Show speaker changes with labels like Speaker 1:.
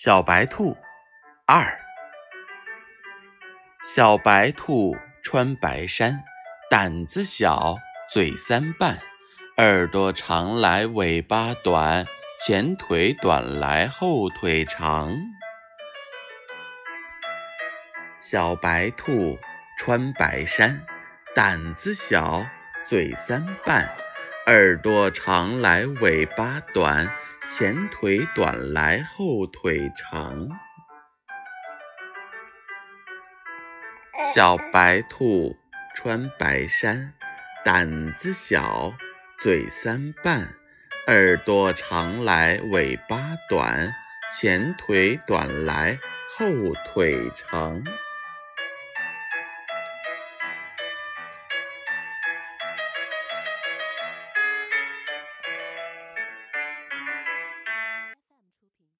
Speaker 1: 小白兔二，小白兔穿白衫，胆子小，嘴三瓣，耳朵长来尾巴短，前腿短来后腿长。小白兔穿白衫，胆子小，嘴三瓣，耳朵长来尾巴短。前腿短来后腿长，小白兔穿白衫，胆子小，嘴三瓣，耳朵长来尾巴短，前腿短来后腿长。